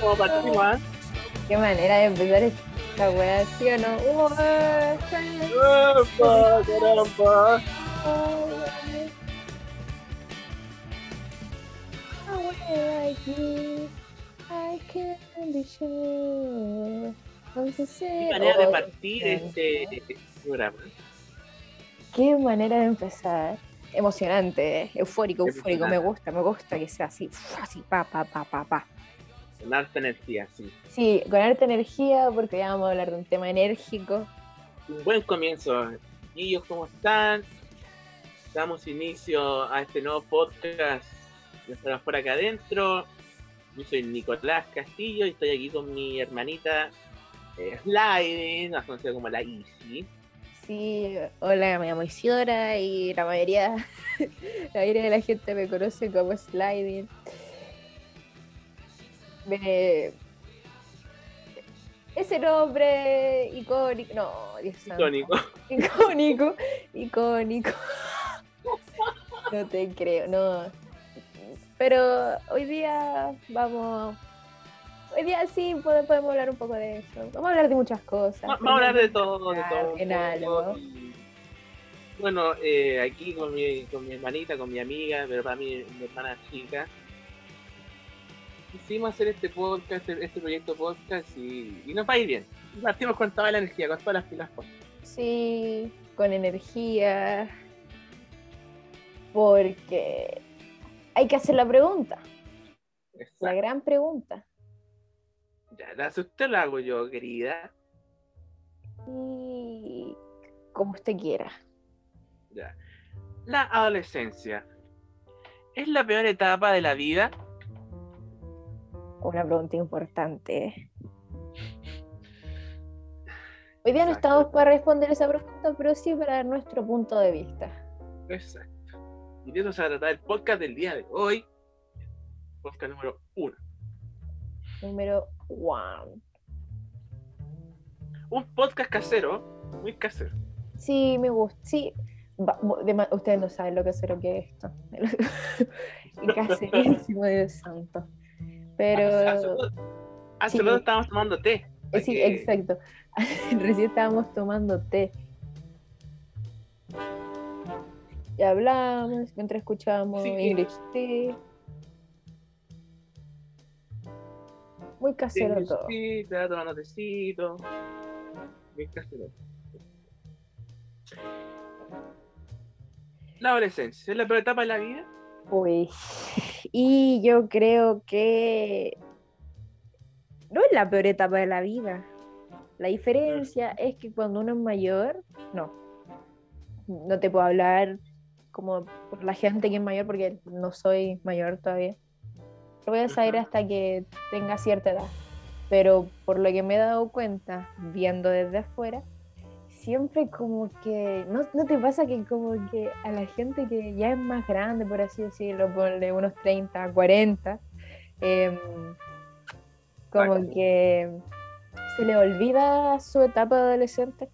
Como partimos, ¿ah? Qué manera de empezar esta weá, ¿sí o no? Uh, ¡Epa, caramba! Qué manera de partir este programa. Qué manera de empezar. Emocionante, eh. eufórico, eufórico. Me gusta, me gusta que sea así, así, pa, pa, pa, pa, pa. Con harta energía, sí. Sí, con harta energía, porque ya vamos a hablar de un tema enérgico. Un buen comienzo. ¿cómo están? Damos inicio a este nuevo podcast de Afuera Acá Adentro. Yo soy Nicolás Castillo y estoy aquí con mi hermanita eh, Sliding, más conocida como la Easy. Sí, hola, me llamo Isidora y la mayoría, la mayoría de la gente me conoce como Sliding. Me- Ese nombre icónico, no, Dios santo. Icónico. Icónico, icónico. No te creo, no. Pero hoy día vamos. Hoy día sí pode- podemos hablar un poco de eso. Vamos a hablar de muchas cosas. Va- Vamos a hablar de todo, de todo. en algo. Bueno, eh, aquí con mi, con mi hermanita, con mi amiga, pero para mí mi hermana chica, quisimos hacer este podcast, este, este proyecto podcast y, y nos va a ir bien. Partimos con toda la energía, con todas las pilas puestas. Sí, con energía. Porque hay que hacer la pregunta, la gran pregunta. Ya, la usted la hago yo, querida. Y como usted quiera. Ya. La adolescencia. ¿Es la peor etapa de la vida? Una pregunta importante. Hoy día no Exacto. estamos para responder esa pregunta, pero sí para dar nuestro punto de vista. Exacto. Y de eso se va a tratar el podcast del día de hoy. Podcast número uno. Número one. Un podcast casero, muy casero. Sí, me gusta. Sí. Va- ustedes no saben lo lo que es esto. El caserísimo, Dios santo. Pero. Hace, hace sí. rato estábamos tomando té. Eh, Sí, exacto. Recién estábamos tomando té. Y hablamos mientras escuchábamos Sí. English Tea. Muy casero Sí, todo. sí, estaba tomando tecito. Muy casero. La adolescencia, ¿es la peor etapa de la vida? Uy. Y yo creo que no es la peor etapa de la vida. La diferencia es que cuando uno es mayor, no. No te puedo hablar como por la gente que es mayor porque no soy mayor todavía. Lo voy a saber hasta que tenga cierta edad. Pero por lo que me he dado cuenta, viendo desde afuera, siempre como que, ¿no, ¿no te pasa que como que a la gente que ya es más grande, por así decirlo, ponle unos 30, 40, em, como que se le olvida su etapa de adolescente?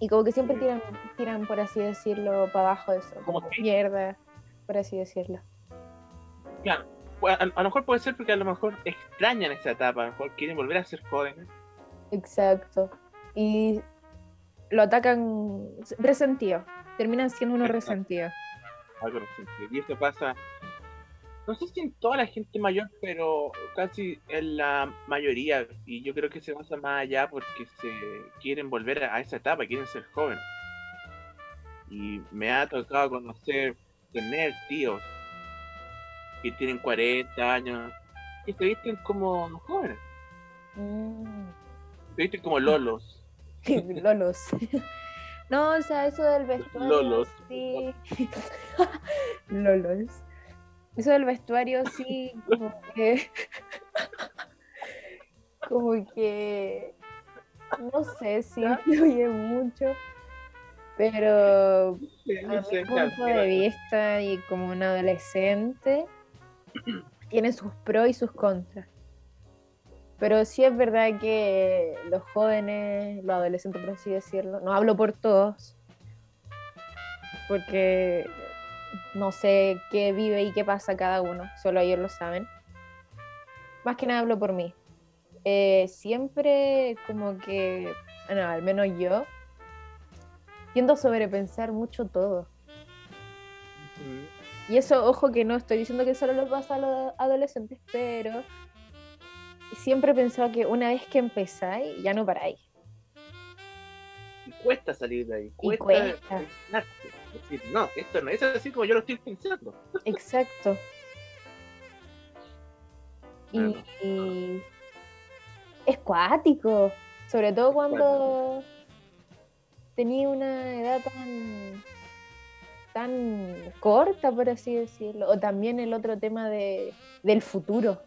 Y como que siempre Sí. tiran, tiran por así decirlo, para abajo de eso, ¿Como mierda, por así decirlo. Claro. Pues, A, a lo mejor puede ser porque a lo mejor extrañan esa etapa, a lo mejor quieren volver a ser jóvenes. Exacto. Y lo atacan resentido. Terminan siendo unos resentidos. algo reciente. Y esto pasa, no sé si en toda la gente mayor, pero casi en la mayoría. Y yo creo que se basa más allá porque se quieren volver a esa etapa, quieren ser jóvenes. Y me ha tocado conocer, tener tíos que tienen 40 años y se visten como jóvenes, Mm. se visten como lolos. Lolos. No, o sea, eso del vestuario. Lolos. Sí. Lolos. Eso del vestuario sí, como que. Como que. No sé si influye mucho. Pero a mi punto de vista y como un adolescente, tiene sus pros y sus contras. Pero sí es verdad que los jóvenes, los adolescentes, por así decirlo, no hablo por todos, porque no sé qué vive y qué pasa cada uno, solo ellos lo saben. Más que nada hablo por mí. Eh, siempre como que, bueno, al menos yo, tiendo a sobrepensar mucho todo. Y eso, ojo que no estoy diciendo que solo lo pasa a los adolescentes, pero siempre he pensado que una vez que empezáis, ya no paráis. Y cuesta salir de ahí. Cuesta, cuesta. decir, no, esto no es así como yo lo estoy pensando. Exacto. Y, y es cuático, sobre todo cuando tenía una edad tan tan corta, por así decirlo, o también el otro tema de, del futuro.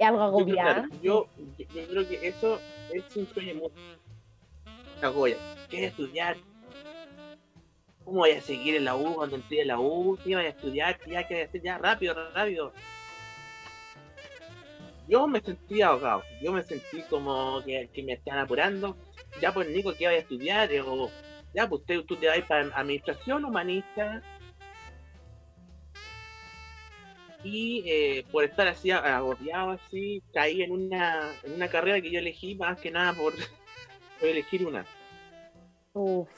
Es algo agobiante. Yo, yo, yo, creo que eso es un sueño mucho. Goya, ¿qué estudiar? ¿Cómo voy a seguir en la U cuando entré en la U? ¿Qué voy a estudiar? Ya, ¿qué voy a hacer? Ya, rápido, rápido yo me sentí ahogado, yo me sentí como que, me están apurando, ya pues Nico, ¿qué vas a estudiar? O, ya pues usted, tú te vas para administración humanista. Y eh, por estar así agobiado así, caí en una, en una carrera que yo elegí más que nada por, elegir una. Uf.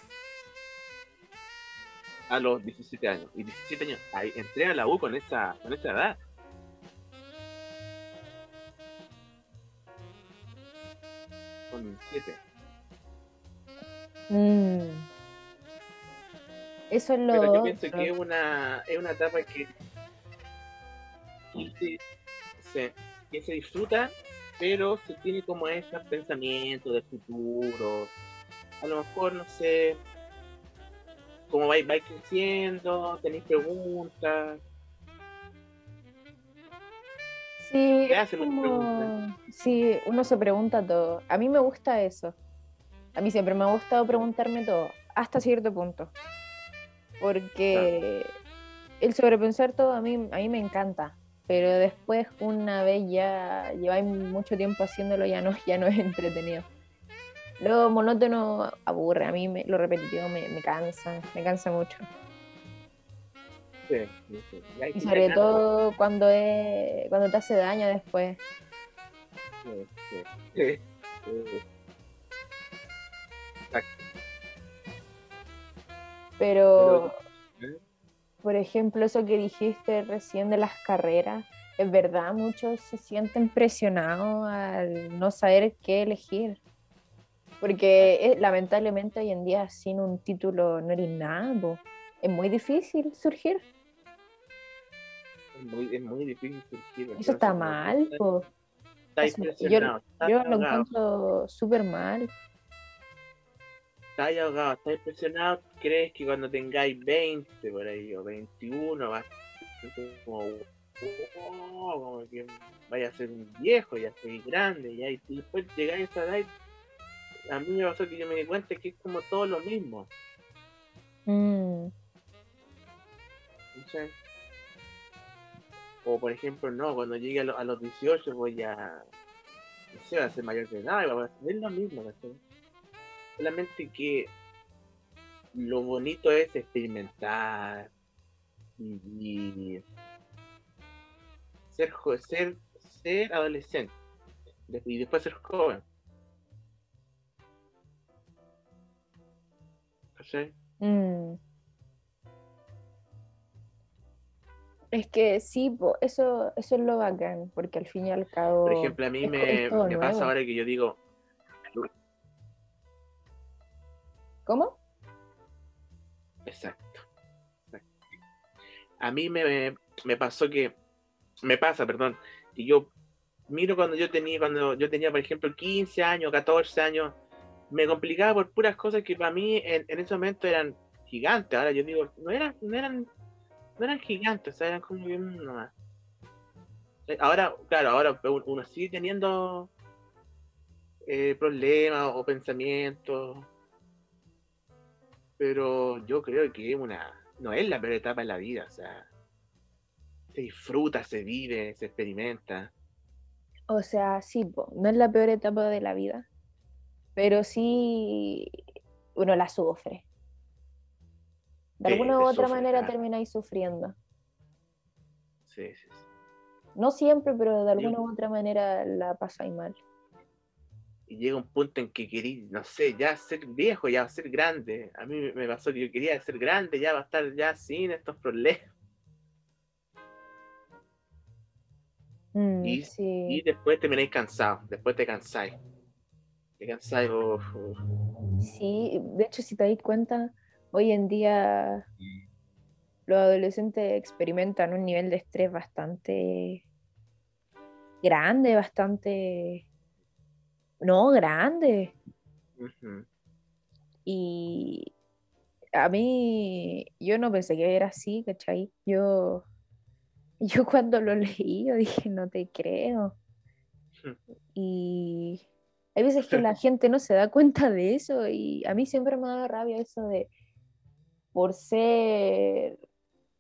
A los 17 años. Y 17 años, ahí, entré a la U con esa, con esa edad. con 7. Mm. Eso es lo. Pero yo pienso que es una, es una etapa que, se, que se disfruta, pero se tiene como esos pensamientos de futuro. A lo mejor, no sé, como vais, vais creciendo, tenéis preguntas, Sí, uno se pregunta todo. A mí me gusta eso. A mí siempre me ha gustado preguntarme todo, hasta cierto punto. Porque el sobrepensar todo a mí, a mí me encanta. Pero después, una vez ya lleváis mucho tiempo haciéndolo, ya no, ya no es entretenido. Lo monótono aburre, a mí me, lo repetitivo me, me cansa, me cansa mucho. Y, sobre todo cuando es cuando te hace daño después. Pero. Por ejemplo, eso que dijiste recién de las carreras, es verdad, muchos se sienten presionados al no saber qué elegir. Porque lamentablemente hoy en día sin un título no eres nada, es muy difícil surgir muy, es muy difícil surgir. Eso está mal, po. Está impresionado. Yo, yo lo encuentro súper mal. Está ahogado, está impresionado. ¿Crees que cuando tengáis 20 por ahí o 21 vas como, oh, como que vaya a ser un viejo, ya soy grande, ya y después llegáis a esa edad? A mí me pasó que yo me di cuenta que es como todo lo mismo. Mm. O por ejemplo, no, cuando llegue a, los 18 voy a, no sé, a ser mayor de edad, voy a hacer lo mismo, Solamente que lo bonito es experimentar y, ser, ser, ser adolescente y después ser joven. ¿Sí? Mm. Es que sí, eso, eso es lo bacán, porque al fin y al cabo. Por ejemplo, a mí me, pasa ahora que yo digo. ¿Cómo? Exacto. A mí me, pasó que. Me pasa, perdón, que yo miro cuando yo tenía, cuando yo tenía, por ejemplo, 15 años, 14 años, me complicaba por puras cosas que para mí en, en ese momento eran gigantes. Ahora yo digo, no eran, no eran no eran gigantes, eran como bien nomás. Eh, ahora, claro, ahora uno sigue teniendo eh, problemas o pensamientos, pero yo creo que una no es la peor etapa de la vida, o sea, se disfruta, se vive, se experimenta. O sea, sí, no es la peor etapa de la vida, pero sí uno la sufre. De Sí, alguna u otra sufre, manera claro. termináis sufriendo. Sí, sí, sí. No siempre, pero de alguna u otra manera la pasáis mal. Y llega un punto en que querí, no sé, ya ser viejo, ya ser grande. A mí me- pasó que yo quería ser grande, ya va a estar ya sin estos problemas. Mm, Y- sí. Y después termináis cansados, después te cansáis. Te cansáis, uf, uf. Sí, de hecho, si te das cuenta, hoy en día los adolescentes experimentan un nivel de estrés bastante grande, bastante... No, grande. Y a mí, yo no pensé que era así, ¿cachai? Yo, yo cuando lo leí, yo dije, no te creo. Y hay veces que la gente no se da cuenta de eso y a mí siempre me ha dado rabia eso de por ser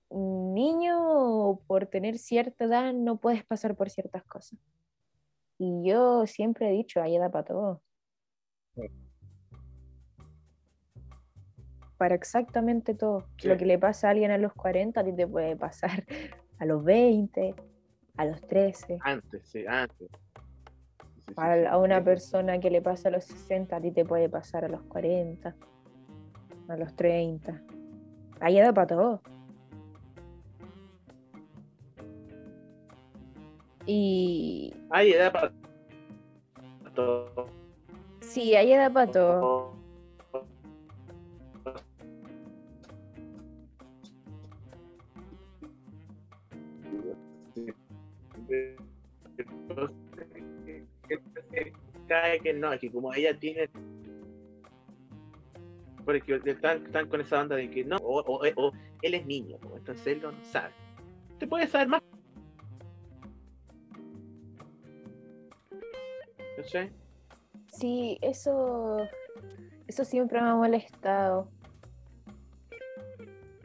un niño o por tener cierta edad no puedes pasar por ciertas cosas. Y yo siempre he dicho, hay edad para todo. Para exactamente todo. Sí. Lo que le pasa a alguien a los 40, a ti te puede pasar a los 20, a los 13. Antes, sí, antes. Sí, sí, A, sí. a una persona que le pasa a los 60, a ti te puede pasar a los 40, a los 30. Hay edad para todo. Y Hay edad para todo. sí, hay edad para todo. Cae que no, es que como ella tiene. Porque están, están con esa onda de que no, o, o- o él es niño, entonces él no sabe. Te puede saber más. Sí, eso, eso siempre me ha molestado.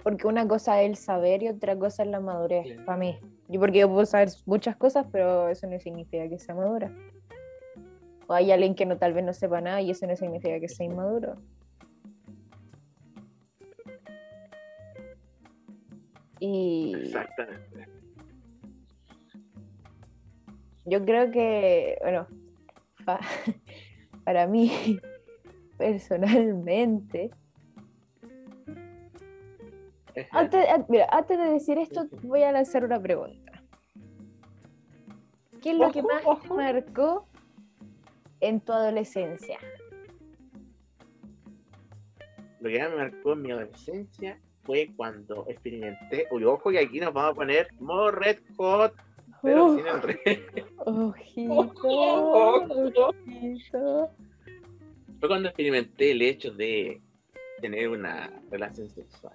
Porque una cosa es el saber y otra cosa es la madurez, para mí. Yo porque yo puedo saber muchas cosas, pero eso no significa que sea madura. O hay alguien que no, tal vez no sepa nada y eso no significa que sea inmaduro. Y Exactamente. yo creo que, bueno, para mí, personalmente, Antes, an- mira, antes de decir esto, voy a lanzar una pregunta. ¿Qué es lo que más te marcó en tu adolescencia? Lo que más me marcó en mi adolescencia fue cuando experimenté. Uy, ojo que aquí nos vamos a poner modo red hot, pero Uf, sin el red. ojito, Ojo. ojito. Fue cuando experimenté el hecho de tener una relación sexual.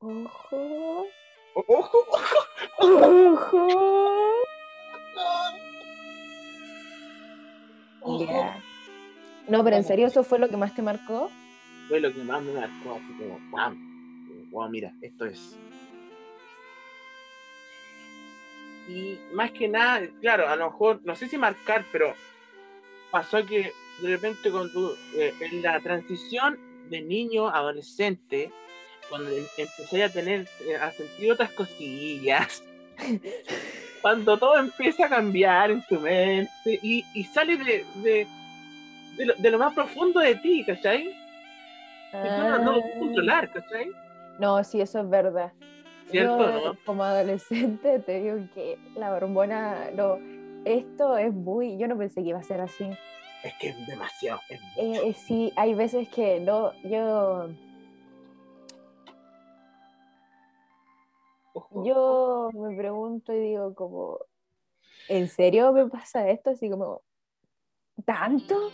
Ojo, ¡Ojo! ojo. ¡Ojo! Ya. No, pero en serio, ¿eso fue lo que más te marcó? Fue lo que más me marcó, así como ¡pam! Como, Wow, mira, esto es. Y más que nada, claro, a lo mejor, no sé si marcar, pero pasó que de repente cuando eh, en la transición de niño a adolescente, cuando em- empecé a tener, eh, a sentir otras cosillas, cuando todo empieza a cambiar en tu mente y, y sale de, de, de, lo, de lo más profundo de ti, ¿cachai? Tú no, no lo puedes Ah. controlar, ¿cachai? No, sí, eso es verdad. ¿Cierto, Yo, no? Como adolescente te digo que la hormona, no, esto es muy, yo no pensé que iba a ser así. Es que es demasiado. es Eh, mucho. eh, sí, hay veces que no, yo, Ojo, yo me pregunto y digo como, ¿en serio me pasa esto? Así como, ¿tanto?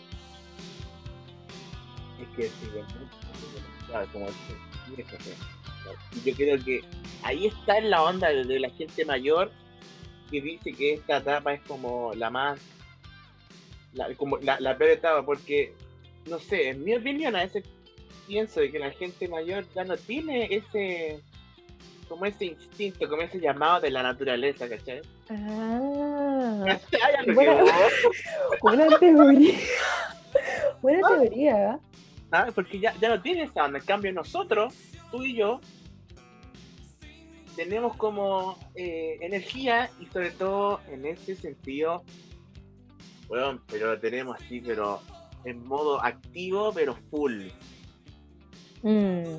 Es que sí, es como que Yo creo que ahí está en la onda de, de la gente mayor que dice que esta etapa es como la más, la, como la, la peor etapa, porque, no sé, en mi opinión a veces pienso de que la gente mayor ya no tiene ese, como ese instinto, como ese llamado de la naturaleza, ¿cachai? Ah, buena teoría. Buena teoría. ¿sabes? Porque ya, ya no tiene esa onda. En cambio, nosotros tú y yo tenemos como eh, energía y sobre todo en ese sentido, bueno, pero lo tenemos así, pero en modo activo, pero full. Mm.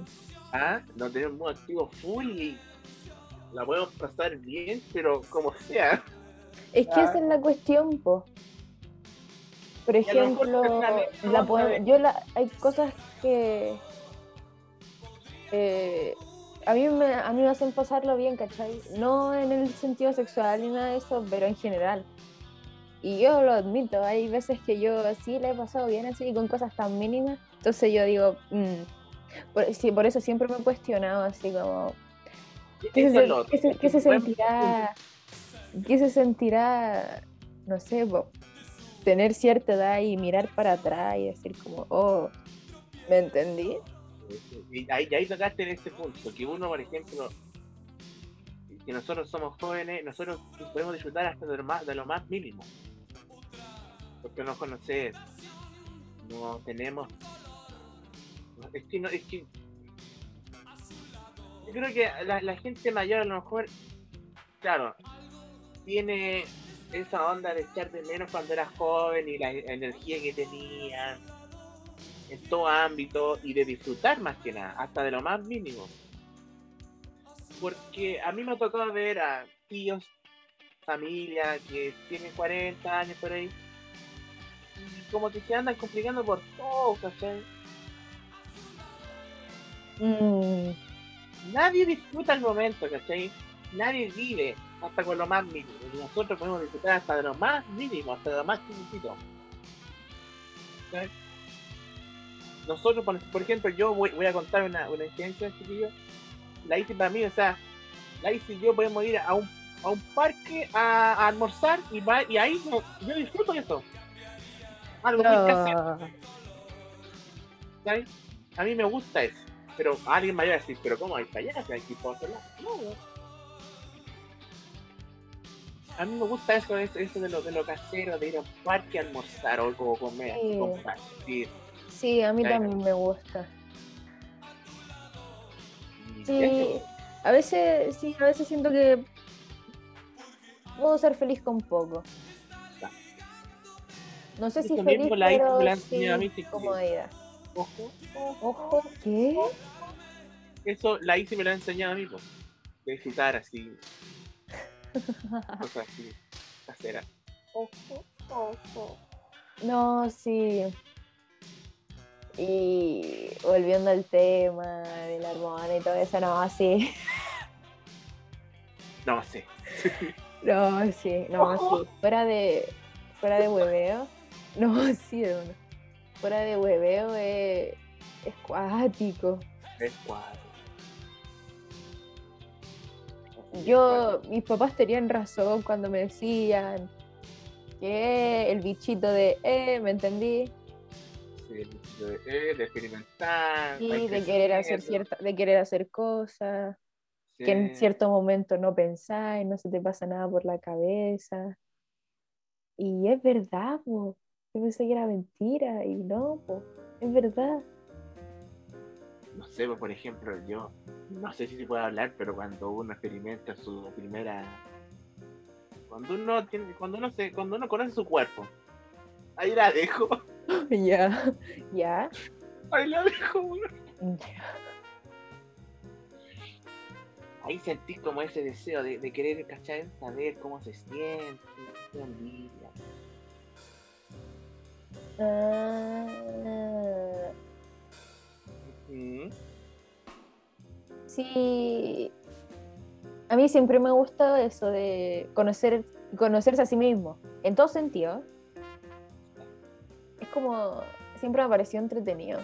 ¿Ah? Lo tenemos en modo activo full y la podemos pasar bien, pero como sea. Es que Ah. esa es la cuestión, po. Por ejemplo, la yo la, hay cosas que eh, a, mí me, a mí me hacen pasarlo bien, ¿cachai? No en el sentido sexual ni nada de eso, pero en general. Y yo lo admito, hay veces que yo sí le he pasado bien así con cosas tan mínimas. Entonces yo digo, mm, por, sí, por eso siempre me he cuestionado así como, ¿Qué se, qué qué sentirá? ¿Qué se sentirá? No sé, tener cierta edad y mirar para atrás y decir como, oh, ¿me entendí? Y ahí, ahí tocaste en este punto, que uno, por ejemplo, que nosotros somos jóvenes, nosotros podemos disfrutar hasta de lo más, de lo más mínimo. Porque no conocer, no tenemos... Es que no, es que... Yo creo que la, la gente mayor a lo mejor, claro, tiene esa onda de echar de menos cuando era joven y la energía que tenía en todo ámbito y de disfrutar más que nada, hasta de lo más mínimo. Porque a mí me ha tocado ver a tíos, familia que tienen 40 años por ahí, y como que se andan complicando por todo, ¿cachai? Mm, Nadie disfruta el momento, ¿cachai? Nadie vive hasta con lo más mínimo. Y nosotros podemos disfrutar hasta de lo más mínimo, hasta de lo más chiquitito. ¿Cachai? Nosotros, por, por ejemplo, yo voy, voy a contar una, una experiencia, chiquillo. La hice para mí, o sea, la hice y yo podemos ir a un, a un parque a, a almorzar y, va, y ahí no- yo disfruto de eso. Algo muy no. ¿cachai? A mí me gusta eso. Pero alguien me va a decir, pero ¿cómo hay para allá? ¿Que hay que lado? No, no. A mí me gusta eso, eso, eso de, lo, de lo casero, de ir a un parque a almorzar o, o comer, Sí. compartir. Sí, a mí Claro. también me gusta. Sí, a veces, sí, a veces siento que puedo ser feliz con poco. No sé si feliz, la pero la sí comodidad. Ojo, Ojo, ¿qué? eso la hice y me lo ha enseñado a mí, pues. De disfrutar así, cosas así, caseras. Ojo, ojo. No, sí. Y volviendo al tema de la hormona y todo eso, no, sí. No sé. No, sí, no, sí. Fuera de, fuera de hueveo. No, sí, de uno. Fuera de hueveo es, es cuático. Es cuadro. Yo, mis papás tenían razón cuando me decían que el bichito de, eh, ¿me entendí? De, de experimentar. Sí, de querer hacer cierta, de querer hacer cosas, que en cierto momento no pensáis, no se te pasa nada por la cabeza. Y es verdad, po. Yo pensé que era mentira y no, po. Es verdad. no sé, por ejemplo, yo no sé si se puede hablar, pero cuando uno experimenta su primera cuando uno tiene, cuando uno se, cuando uno conoce su cuerpo, ahí la dejo, Ya, ya. ahí la dejo, weón. Ahí sentí como ese deseo de, de querer cachar, saber cómo se siente, qué envidia. Ah, Mm, sí. A mí siempre me ha gustado eso de conocer, conocerse a sí mismo, en todo sentido. Como, siempre me ha parecido entretenido.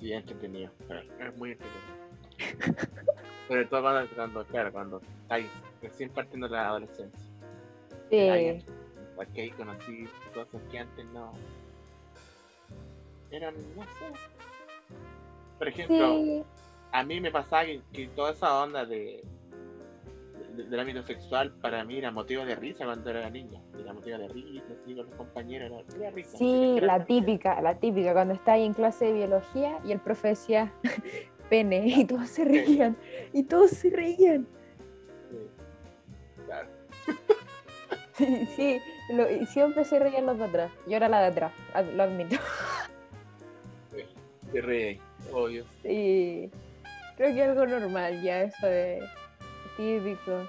Sí, entretenido, es muy entretenido. Sobre todo cuando, cuando, claro, cuando estáis recién partiendo la adolescencia. Sí. Porque ahí conocí cosas que antes no. Eran, no sé. Por ejemplo, Sí. a mí me pasaba que, que toda esa onda de, del ámbito sexual para mí era motivo de risa cuando era niña. Era motivo de risa, así con los compañeros, era, risa. Sí, la típica, la típica, cuando está ahí en clase de biología y el profe decía pene y todos se reían, y todos se reían. Sí, claro. Sí, lo- siempre se reían los de atrás. Yo era la de atrás, ad- lo admito. Se reí, obvio. Sí, creo que es algo normal ya, eso de típico.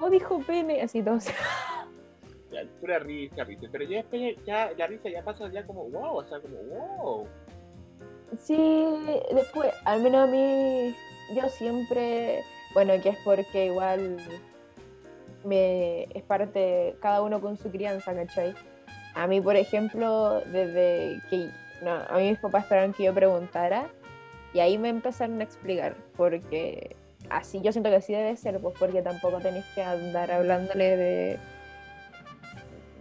Oh, dijo pene, así todos. Ya, pura risa, risa. Pero ya después ya, la risa ya pasa ya como wow, o sea, como wow. Sí, después, al menos a mí, yo siempre, bueno, que es porque igual me es parte, cada uno con su crianza, ¿cachai? A mí, por ejemplo, desde que, no, a mí mis papás esperaron que yo preguntara y ahí me empezaron a explicar, porque así, yo siento que así debe ser, pues porque tampoco tenéis que andar hablándole de,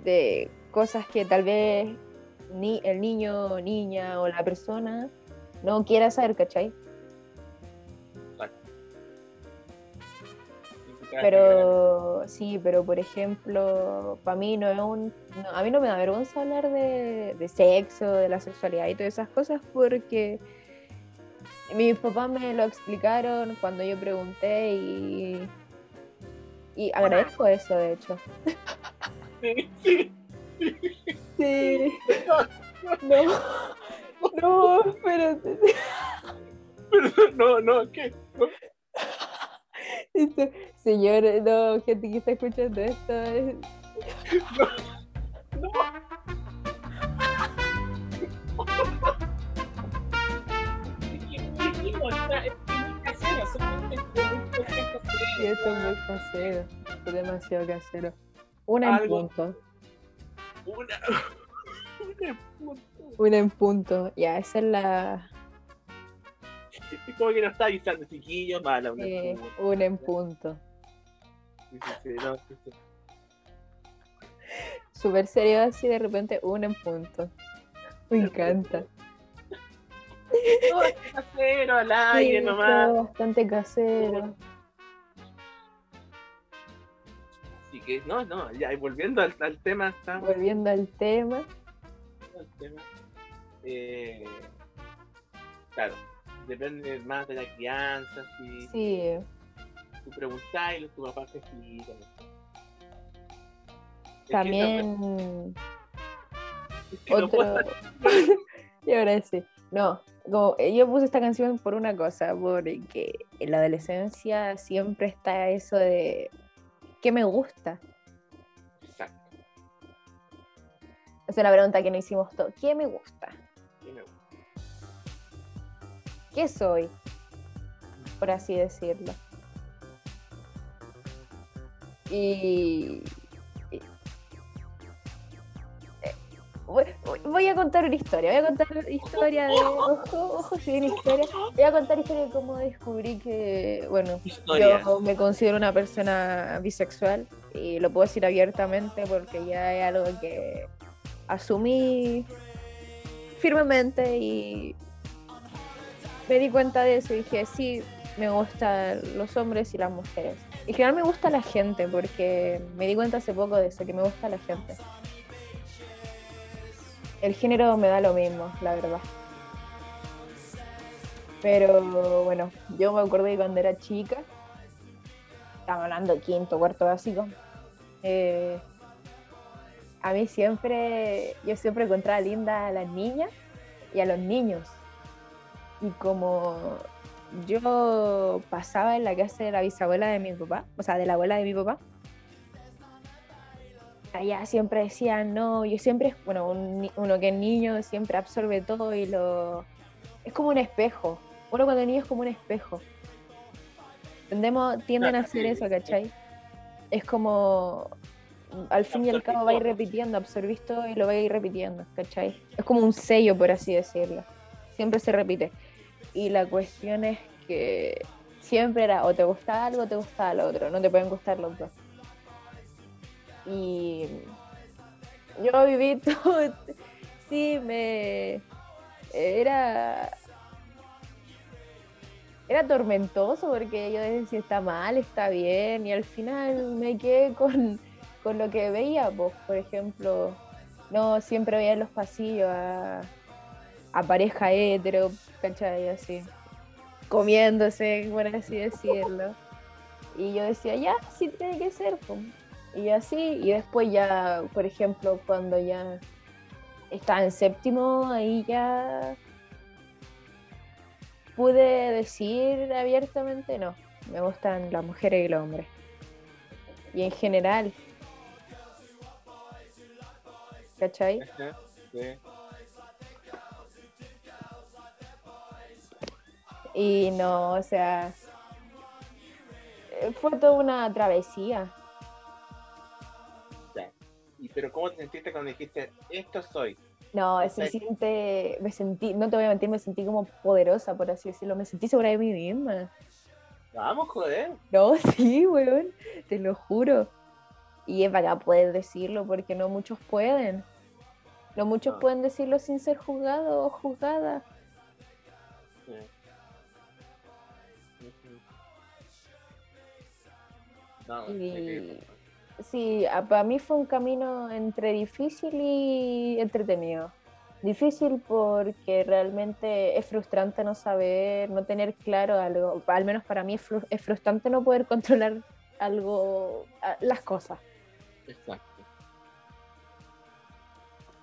de cosas que tal vez ni el niño o niña o la persona no quiera saber, ¿cachai? Exacto. Pero sí, pero por ejemplo, para mí no es un. no, a mí no me da vergüenza hablar de, de sexo, de la sexualidad y todas esas cosas porque mis papás me lo explicaron cuando yo pregunté y. Y agradezco eso, de hecho. Sí, sí. Sí. No. No, espérate. No, no, ¿qué? No. Esto- Señor, no, gente que está escuchando esto. es- No. Sí, esto es muy casero. Esto es demasiado casero. Una en Algo- punto. Una. Una puta. Una en punto. Ya, esa es la. Es como que no está avisando, chiquillos, mala, una eh, puta. una en punto. Sí, sí, sí, no, sí, sí. Súper serio así de repente, una en punto. Me encanta. Todo casero, al Sí, aire nomás. todo bastante casero. Así que, no, no, ya, y volviendo al, al tema, estamos Volviendo al tema. al tema. Eh, claro, depende más de la crianza, si Sí, tú preguntás y tu papá te explica. Es que también. es que no Otro. Y ahora sí. No, como, eh, yo puse esta canción por una cosa, porque en la adolescencia siempre está eso de ¿qué me gusta? Exacto, Es una pregunta que no hicimos todo. ¿Qué me gusta? sí me gusta. ¿Qué soy? Por así decirlo. Y- Voy, voy- a contar una historia. Voy a contar la historia de. Ojo, ojo, si viene historia. Voy a contar historia de cómo descubrí que. Bueno, yo me considero una persona bisexual y lo puedo decir abiertamente porque ya es algo que asumí firmemente y me di cuenta de eso y dije, sí, me gustan los hombres y las mujeres. Y en general me gusta la gente porque me di cuenta hace poco de eso, que me gusta la gente. El género me da lo mismo, la verdad. Pero bueno, yo me que cuando era chica, estaba hablando quinto, cuarto básico, eh, a mí siempre, yo siempre encontraba linda a las niñas y a los niños. Y como yo pasaba en la casa de la bisabuela de mi papá, o sea, de la abuela de mi papá, allá siempre decían, no, yo siempre, bueno, un uno que es niño siempre absorbe todo y lo... Es como un espejo. Uno cuando es niño es como un espejo. Tendemos, tienden a hacer eso, ¿cachai? Es como, al fin y al cabo vais repitiendo, absorbís todo y lo vais repitiendo, ¿cachai? Es como un sello, por así decirlo. Siempre se repite. Y la cuestión es que siempre era o te gustaba algo o te gustaba lo otro, no te pueden gustar los dos. Y yo viví todo, sí, me... Era... era tormentoso porque yo decía está mal, está bien, y al final me quedé con, con lo que veía, pues, por ejemplo, no siempre veía en los pasillos a, a pareja hetero, ¿cachai? Así, comiéndose, por así decirlo. Y yo decía, ya, sí tiene que ser, pues. Y así, y después ya, por ejemplo, cuando ya estaba en séptimo, ahí ya pude decir abiertamente, no, me gustan las mujeres y los hombres. Y en general. ¿Cachai? Y no, o sea, fue toda una travesía. ¿Y pero cómo te sentiste cuando dijiste, esto soy? No, se siente, me sentí, no te voy a mentir, me sentí como poderosa, por así decirlo, me sentí segura de mí misma. Vamos, joder. No, sí, weón, te lo juro. Y es para poder decirlo, porque no muchos pueden. No muchos pueden decirlo sin ser juzgado o juzgada. Sí. No, y, sí, para mí fue un camino entre difícil y entretenido. Difícil porque realmente es frustrante no saber, no tener claro algo. Al menos para mí es, frustrante no poder controlar algo, las cosas. Exacto.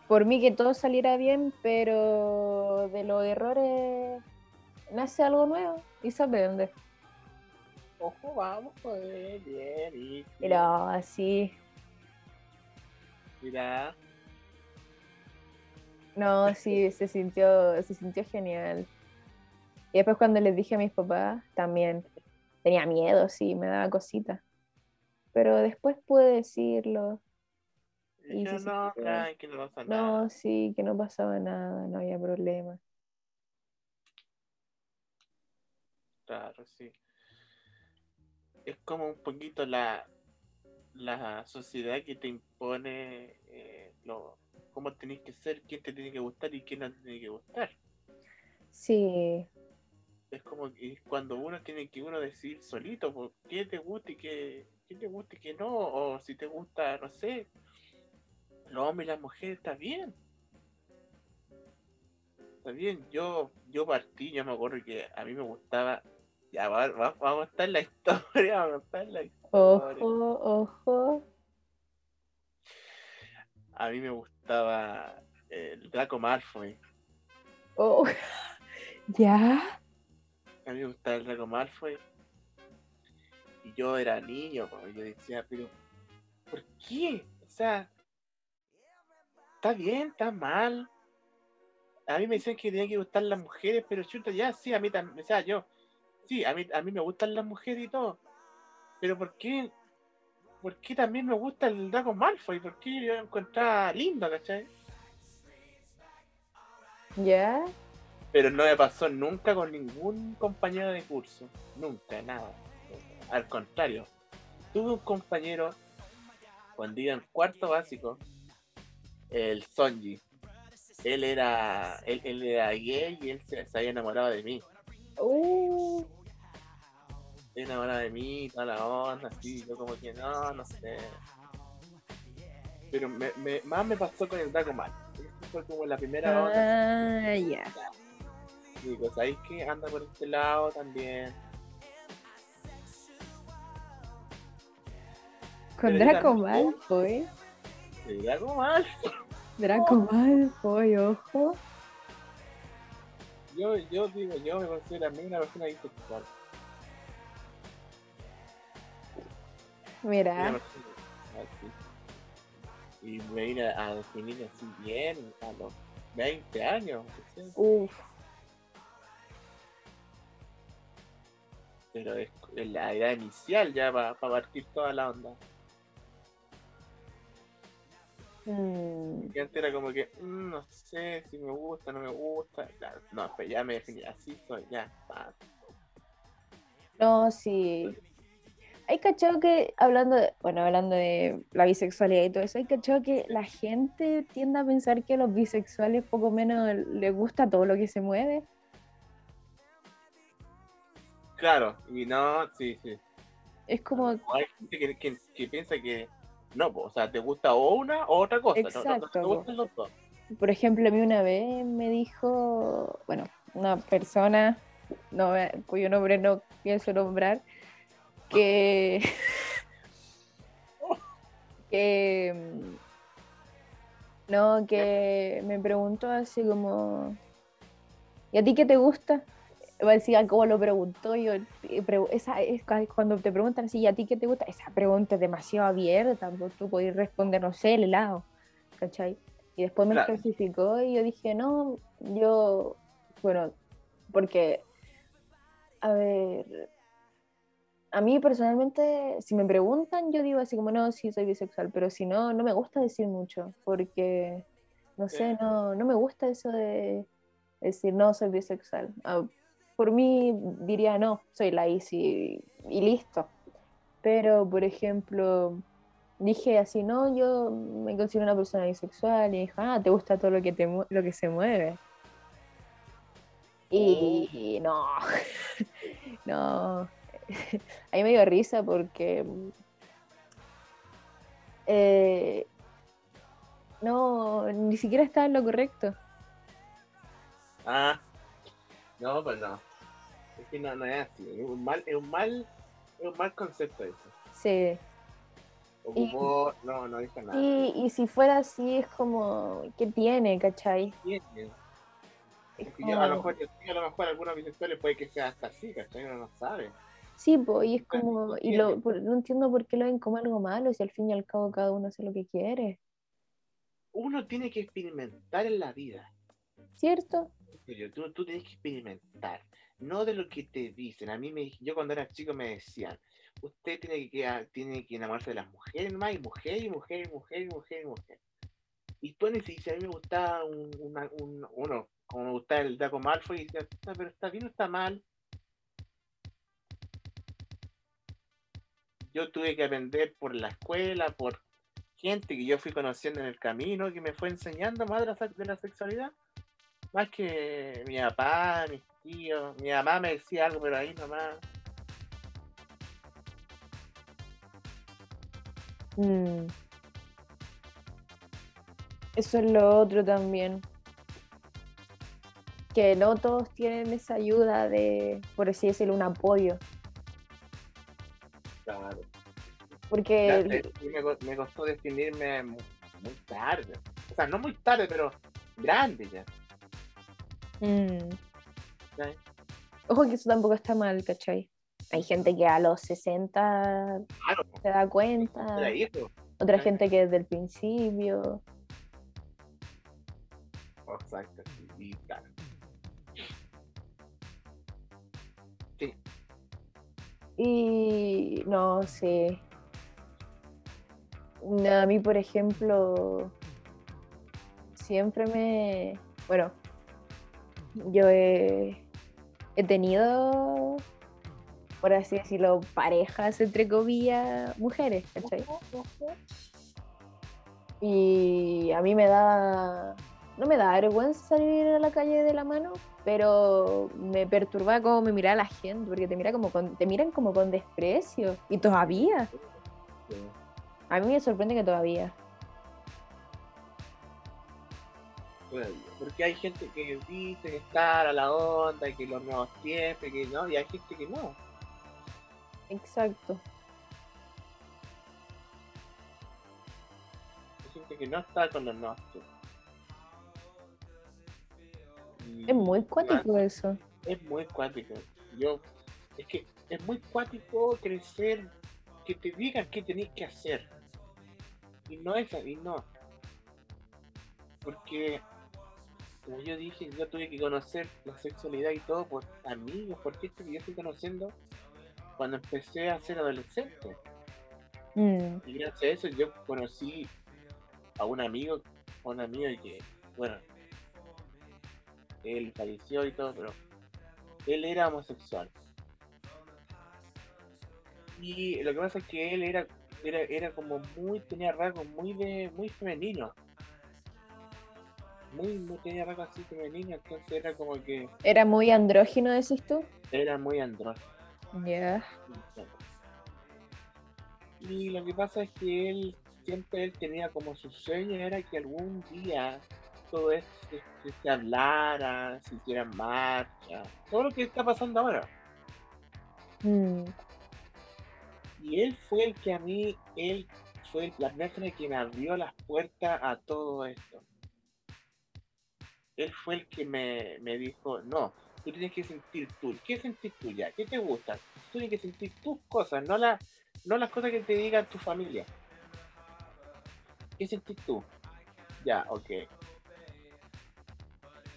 Por mí que todo saliera bien, pero de los errores nace algo nuevo y se aprende. Ojo, vamos, pues, bien. Pero así. Mira. No, sí, se sintió, se sintió genial. Y después cuando les dije a mis papás, también tenía miedo, sí, me daba cosita. Pero después pude decirlo. Y no, no pasa nada. No, sí, que no pasaba nada, no había problema. Claro, sí es como un poquito la, la sociedad que te impone eh, lo, cómo tenés que ser, quién te tiene que gustar y quién no te tiene que gustar. Sí. Es como que cuando uno tiene que uno decir solito por qué te gusta y qué, qué te gusta y qué no, o si te gusta, no sé, los hombres y las mujeres, está bien. Está bien, yo, yo partí, yo me acuerdo que a mí me gustaba ya, vamos a estar la historia, vamos a estar la historia. Ojo, ojo. A mí me gustaba el Draco Malfoy. Oh, ¿ya? A mí me gustaba el Draco Malfoy. Y yo era niño, pues, yo decía, pero, ¿por qué? O sea, está bien, está mal. A mí me decían que tenía que gustar las mujeres, pero chuta, ya, sí, a mí también, o sea, yo, sí, a mí, a mí me gustan las mujeres y todo, pero ¿por qué? ¿Por qué también me gusta el Draco Malfoy? ¿Por qué yo lo encontraba lindo, cachai? ¿Ya? Pero no me pasó nunca con ningún compañero de curso, nunca, nada. Al contrario, tuve un compañero cuando iba en cuarto básico, el Sonji. Él era, él, era gay y él se, se había enamorado de mí. Uh enamorada de mí, toda la onda, así, yo como que no, no sé. Pero me, me, más me pasó con el Draco Mal. fue como la primera onda. Ah, ya. Digo, ¿sabéis que anda por este lado también? Con Draco Malfoy. Draco Malfoy. Draco Malfoy, ojo. Yo, yo digo, yo me considero a mí una persona bisexual. Mira. Y me vine a definir así bien a los 20 años. Uf. Pero es la idea inicial ya para partir toda la onda. Mm. Y antes era como que, mm, no sé si me gusta, no me gusta. No, pues ya me definí, así soy, ya. No, sí hay cachado que, hablando de, bueno, hablando de la bisexualidad y todo eso, hay cachado que la gente tiende a pensar que a los bisexuales poco menos les gusta todo lo que se mueve. Claro, y no, sí, sí. Es como, hay gente que, que- que piensa que no, po, o sea, te gusta o una o otra cosa. no- no- no, Exacto, te po. gustan los dos. por ejemplo, a mí una vez me dijo, bueno, una persona, no, cuyo nombre no pienso nombrar, que, que, no, que me preguntó así como, ¿y a ti qué te gusta? Va a decir "Ah, cómo lo preguntó yo. pregu- Esa es cu- cuando te preguntan así, ¿y a ti qué te gusta? Esa pregunta es demasiado abierta, pues tú podés responder, no sé, el helado, ¿cachai? Y después me Claro. especificó y yo dije, no, yo, bueno, porque, a ver, a mí personalmente, si me preguntan, yo digo así como, no, sí, soy bisexual, pero si no, no me gusta decir mucho, porque, no sé, no, no me gusta eso de decir, no, soy bisexual. Ah, por mí diría, no, soy la Isi y listo. Pero, por ejemplo, dije así, no, yo me considero una persona bisexual y dijo, ah, te gusta todo lo que, te, lo que se mueve. Y no, no, ahí me dio risa porque eh, no, ni siquiera estaba en lo correcto. Ah, no, pues no. Es que no, no es así. Es un mal, es un mal, es un mal concepto eso. Sí. Ocupó, no, no dijo nada. Y, y si fuera así, es como, ¿qué tiene, cachai? Es yo, a lo mejor, yo- a lo mejor algunos bisexuales puede que sea hasta así, ¿cachai? Uno no sabe. Sí, po, y es como, y lo, por- no entiendo por qué lo ven como algo malo, si al fin y al cabo cada uno hace lo que quiere, Uno tiene que experimentar en la vida. ¿cierto? Tú, tú tienes que experimentar. No de lo que te dicen. A mí, me, yo cuando era chico me decían, usted tiene que, tiene que enamorarse de las mujeres nomás, y mujer, y mujer, y mujer, y mujer, y mujer. Y tú si a mí me gustaba un, una- un- uno, como me gustaba el Draco Malfoy, y decía, "Ah, pero está bien o está mal. Yo tuve que aprender por la escuela, por gente que yo fui conociendo en el camino, que me fue enseñando más de la, sexualidad. Más que mi papá, mis tíos, mi mamá me decía algo, pero ahí nomás. Mm. Eso es lo otro también. Que no todos tienen esa ayuda de, por así decirlo, un apoyo. Porque sí me, co- me costó definirme mu- muy, tarde. O sea, no muy tarde, pero grande ya. Mm. Ojo que eso tampoco está mal, ¿cachai? Hay gente que a los 60 Claro, se da cuenta, otra Sí. gente que desde el principio. Exacto, sí, y claro. Sí, Y no sé. A mí, por ejemplo, siempre me. Bueno, yo he, tenido, por así decirlo, parejas, entre comillas, mujeres, ¿cachai? Y a mí me da. No me da vergüenza salir a la calle de la mano, pero me perturba cómo me mira la gente, porque te, mira como con- te miran como con desprecio. Y todavía. A mí me sorprende que todavía. todavía. Porque hay gente que dice que está a la onda, que los nuevos tiempos, que no, y hay gente que no. Exacto. Hay gente que no está con los nuevos tiempos. Y- Es muy cuático eso. Es muy cuático. Yo, es que es muy cuático crecer, que te digan qué tenés que hacer. Y no es y no. Porque, como yo dije, yo tuve que conocer la sexualidad y todo por amigos, por gente que yo estoy conociendo cuando empecé a ser adolescente. Mm, Y gracias a eso yo conocí a un amigo, a un amigo que, bueno, él falleció y todo, pero él era homosexual. Y lo que pasa es que él era, era, era como muy, tenía rasgos muy de, muy femenino. Muy, muy tenía rasgos así femeninos, entonces era como que Era muy andrógino, decís tú. era muy andrógino. Ya. Y lo que pasa es que él siempre él tenía como su sueño era que algún día todo esto se, se hablara, se hiciera marcha, todo lo que está pasando ahora. Mm, Y él fue el que a mí, él fue la persona que me abrió las puertas a todo esto. Él fue el que me, me dijo, no, tú tienes que sentir tú. ¿Qué sentir tú ya? ¿Qué te gusta? Tú tienes que sentir tus cosas, no, la, no las cosas que te diga tu familia. ¿Qué sentís tú? Ya, ok.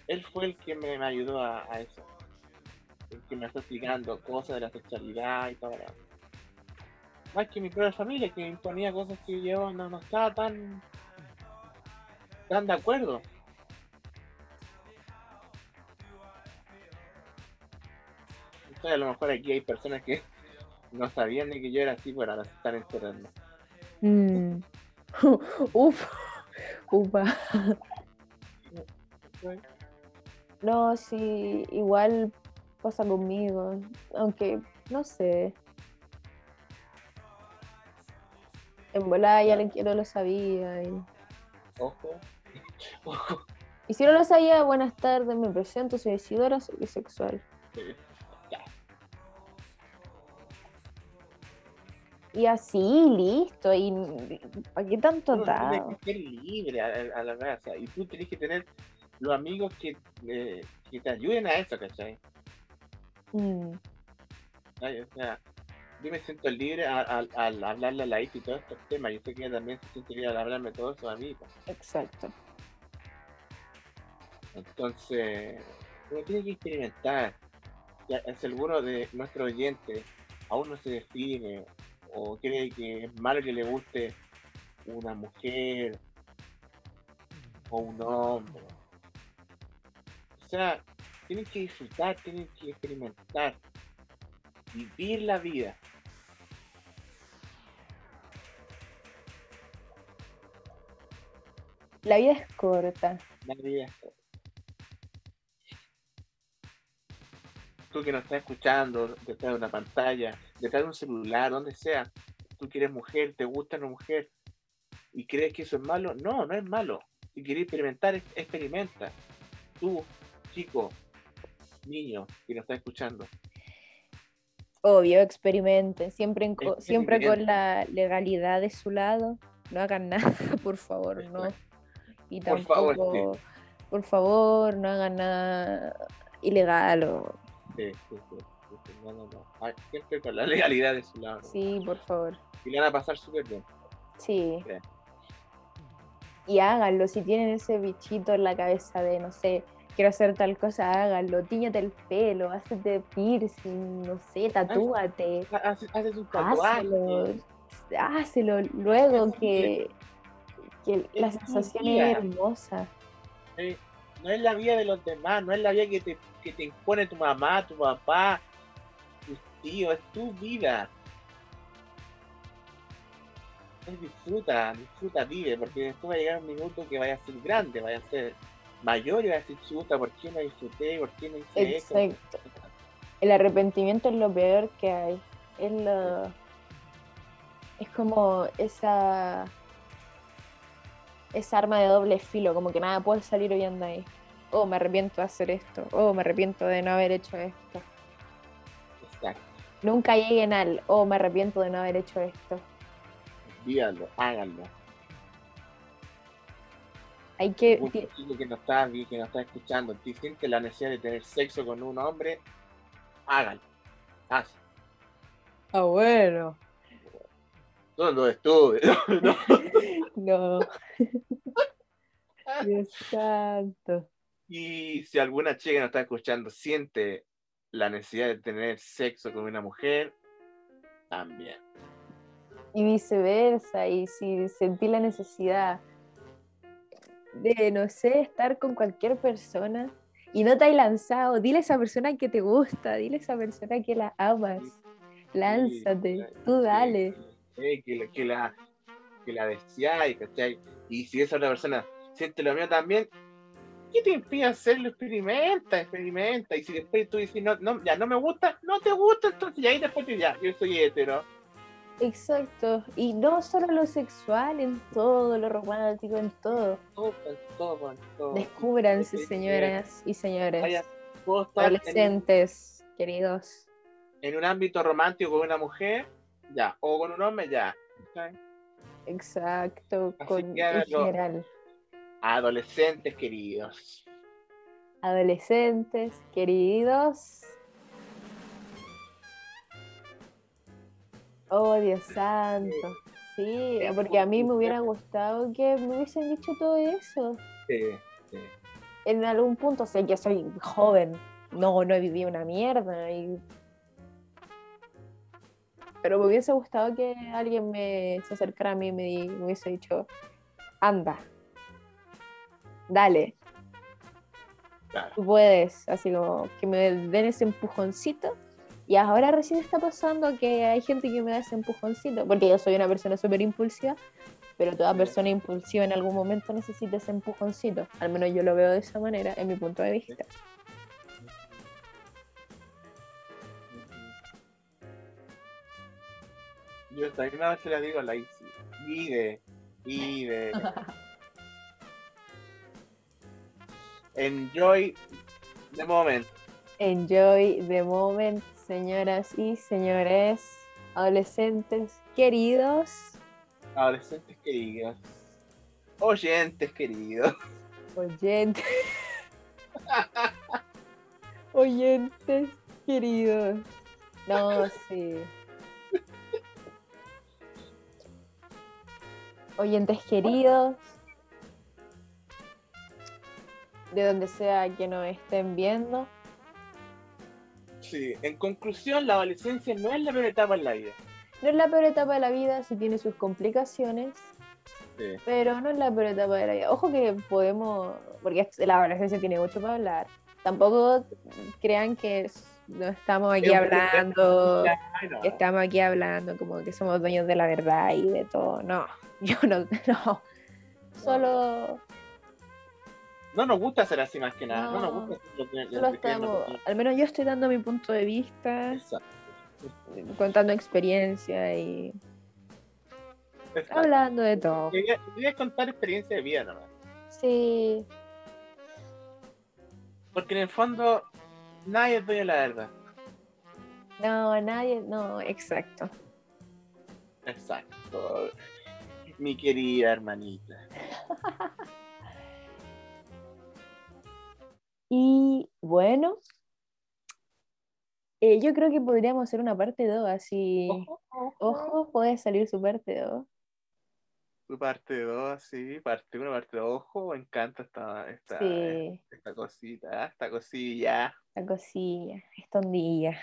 Él fue el que me, ayudó a, a eso. El que me está explicando cosas de la sexualidad y todo. lo- Más que mi propia familia, que imponía cosas que yo no, no estaba tan, tan de acuerdo. Entonces, a lo mejor aquí hay personas que no sabían ni que yo era así, pero ahora se están enterando. mm. Uf, upa. No, sí, igual pasa conmigo, aunque no sé. En volada ya le quiero lo sabía. Y, Ojo. Ojo. y si no lo sabía, buenas tardes, me presento, soy Isidora, soy bisexual. Ya. Y así, listo. ¿Y para qué tanto Uno tiene atado? que ser libre a, a- a la raza y tú tienes que tener los amigos que, eh, que te ayuden a eso, ¿cachai? Mm, Ay, O sea, yo me siento libre a- a- al hablarle a la IT y todos estos temas. Yo sé que ella también se siente libre al hablarme de todos sus amigos. exacto. Entonces, uno tiene que experimentar. Si alguno de nuestros oyentes aún no se define o cree que es malo que le guste una mujer o un hombre. O sea, tienen que disfrutar, tienen que experimentar, vivir la vida. La vida es corta. La vida es corta. Tú que nos estás escuchando detrás de una pantalla, detrás de un celular, donde sea, tú que eres mujer, te gusta una mujer y crees que eso es malo, no, no es malo. Si quieres experimentar, ex- experimenta. Tú, chico, niño que nos está escuchando, Obvio, experimenten. Siempre, en co- siempre con la legalidad de su lado. No hagan nada, por favor, no. Y Por favor, tampoco, por favor, no hagan nada ilegal o... Sí, sí, sí, no, no, no. Ay, Siempre con la legalidad de su lado. Sí, por favor. Y le van a pasar súper bien. Sí. Sí. Y háganlo, si tienen ese bichito en la cabeza de, no sé, quiero hacer tal cosa, háganlo. Tíñate el pelo, hazte piercing, no sé, tatúate. Haces, un tatuaje. Hácelo. Hácelo luego que, que la es sensación es hermosa. Eh, no es la vida de los demás, no es la vida que te, que te impone tu mamá, tu papá, tus tíos, es tu vida. Entonces disfruta, disfruta, vive, porque después va a llegar un minuto que vaya a ser grande, vaya a ser mayor y va a decir, chuta, ¿por qué no disfruté? ¿Por qué no hice eso? Exacto. El arrepentimiento es lo peor que hay. Es lo. Es como esa. Esa arma de doble filo, como que nada puede salir hoy anda ahí. Oh, me arrepiento de hacer esto. Oh, me arrepiento de no haber hecho esto. Exacto, Nunca lleguen al. Oh, me arrepiento de no haber hecho esto. vívanlo, háganlo. Hay que. Un chico que no está, que no está escuchando, si siente la necesidad de tener sexo con un hombre, háganlo. Haz. Ah, bueno. Todos los estudios. no. No. Dios santo. Y si alguna chica que nos está escuchando siente la necesidad de tener sexo con una mujer, también. y viceversa, y si sentí la necesidad de, no sé, estar con cualquier persona y no te hay lanzado, dile a esa persona que te gusta, dile a esa persona que la amas, lánzate, Sí, tú sí, dale. Que, la- que la, que la deseáis, ¿cachai? Y si esa otra persona siente lo mío también, ¿qué te impide hacerlo? Experimenta, experimenta. Y si después tú dices, no, no, ya no me gusta, no te gusta, entonces ya ahí después te ya, yo soy hetero. Exacto. Y no solo lo sexual, en todo, lo romántico, en todo. Todo, todo, todo. Descúbranse, señoras y señores. Vaya, en, Adolescentes, queridos. en un ámbito romántico con una mujer, ya, o con un hombre, ya. Exacto, Así con que en general. Adolescentes queridos. Adolescentes, queridos. Oh, Dios santo. Sí, porque a mí me hubiera gustado que me hubiesen dicho todo eso. Sí, sí. En algún punto sé que soy joven. No, no he vivido una mierda. y- Pero me hubiese gustado que alguien me se acercara a mí y me, di- me hubiese dicho, anda, dale, Claro. tú puedes, así como que me den ese empujoncito. Y ahora recién está pasando que hay gente que me da ese empujoncito, porque yo soy una persona súper impulsiva, pero toda persona impulsiva en algún momento necesita ese empujoncito. Al menos yo lo veo de esa manera, en mi punto de vista. Yo misma vez se la digo a la Isi. Vive, vive. Enjoy the moment. Enjoy the moment, señoras y señores, adolescentes queridos, Adolescentes queridos. Oyentes queridos. oyentes, oyentes queridos. No, sí. Oyentes queridos, de donde sea que nos estén viendo. Sí, en conclusión, la adolescencia no es la peor etapa en la vida. No es la peor etapa de la vida, sí tiene sus complicaciones, Sí. pero no es la peor etapa de la vida. Ojo que podemos, porque la adolescencia tiene mucho para hablar. Tampoco crean que es- no estamos aquí hablando, estamos aquí hablando como que somos dueños de la verdad y de todo. No, yo no, no. Solo, No nos gusta ser así más que nada. No, No. nos gusta ser lo que- lo estamos, los al menos yo estoy dando mi punto de vista. Exacto. contando experiencia y Exacto. hablando de todo. Quería, quería contar experiencia de vida nomás. Sí, Porque en el fondo nadie es dueño de la verdad. no, nadie, no, exacto. Exacto. Mi querida hermanita. Y bueno, eh, yo creo que podríamos hacer una parte 2, así. Ojo, ojo. Ojo, puede salir su parte 2. Tu parte 2, sí, parte 1, parte 2. Ojo, me encanta esta, esta, Sí, esta cosita, esta cosilla. la cosilla, estondilla.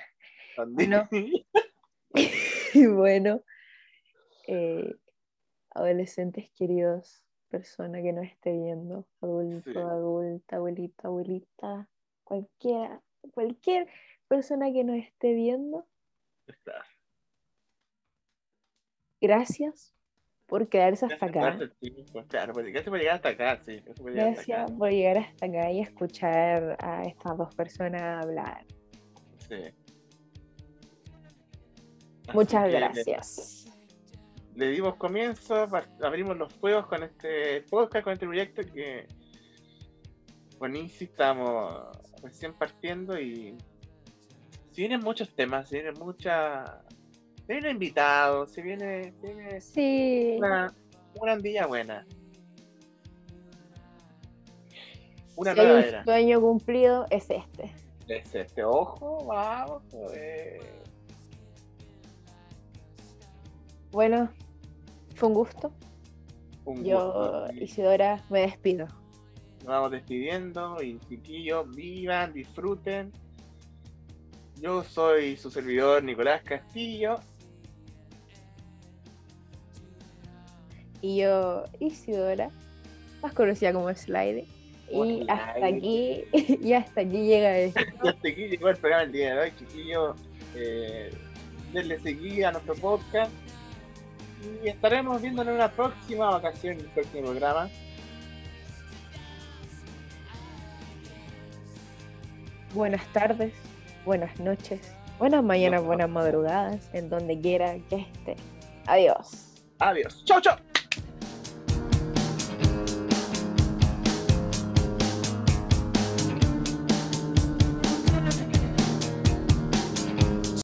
Bueno. Y bueno, eh, adolescentes queridos, persona que nos esté viendo, adulto, Sí. adulta, abuelita, abuelita, cualquiera, cualquier persona que nos esté viendo, Está. gracias por quedarse hasta acá. Claro, pues, gracias por llegar hasta acá, sí. Gracias por llegar hasta acá. por llegar hasta acá y escuchar a estas dos personas hablar. Sí. Muchas que gracias. Le dimos comienzo, abrimos los fuegos con este podcast, con este proyecto que con Insi estamos recién partiendo y si vienen muchos temas, si vienen muchas, se vienen invitados, se viene, se viene Sí, una, una andilla buena. Una si hay un era. sueño cumplido, es este. Es este ojo, vamos, joder. Bueno, fue un gusto. Un Yo, gusto. Isidora, me despido. Nos vamos despidiendo y chiquillos, vivan, disfruten. Yo soy su servidor Nicolás Castillo. Y yo, Isidora, más conocida como Slide. Y Slide. hasta aquí, y hasta aquí llega esto. Y hasta aquí llegó el programa el día de hoy, chiquillos. Eh, denle seguida a nuestro podcast y estaremos viendo en una próxima vacación, en el próximo programa. Buenas tardes, buenas noches, buenas mañanas, buenas madrugadas, en donde quiera que esté. Adiós. Adiós. Chau, chau.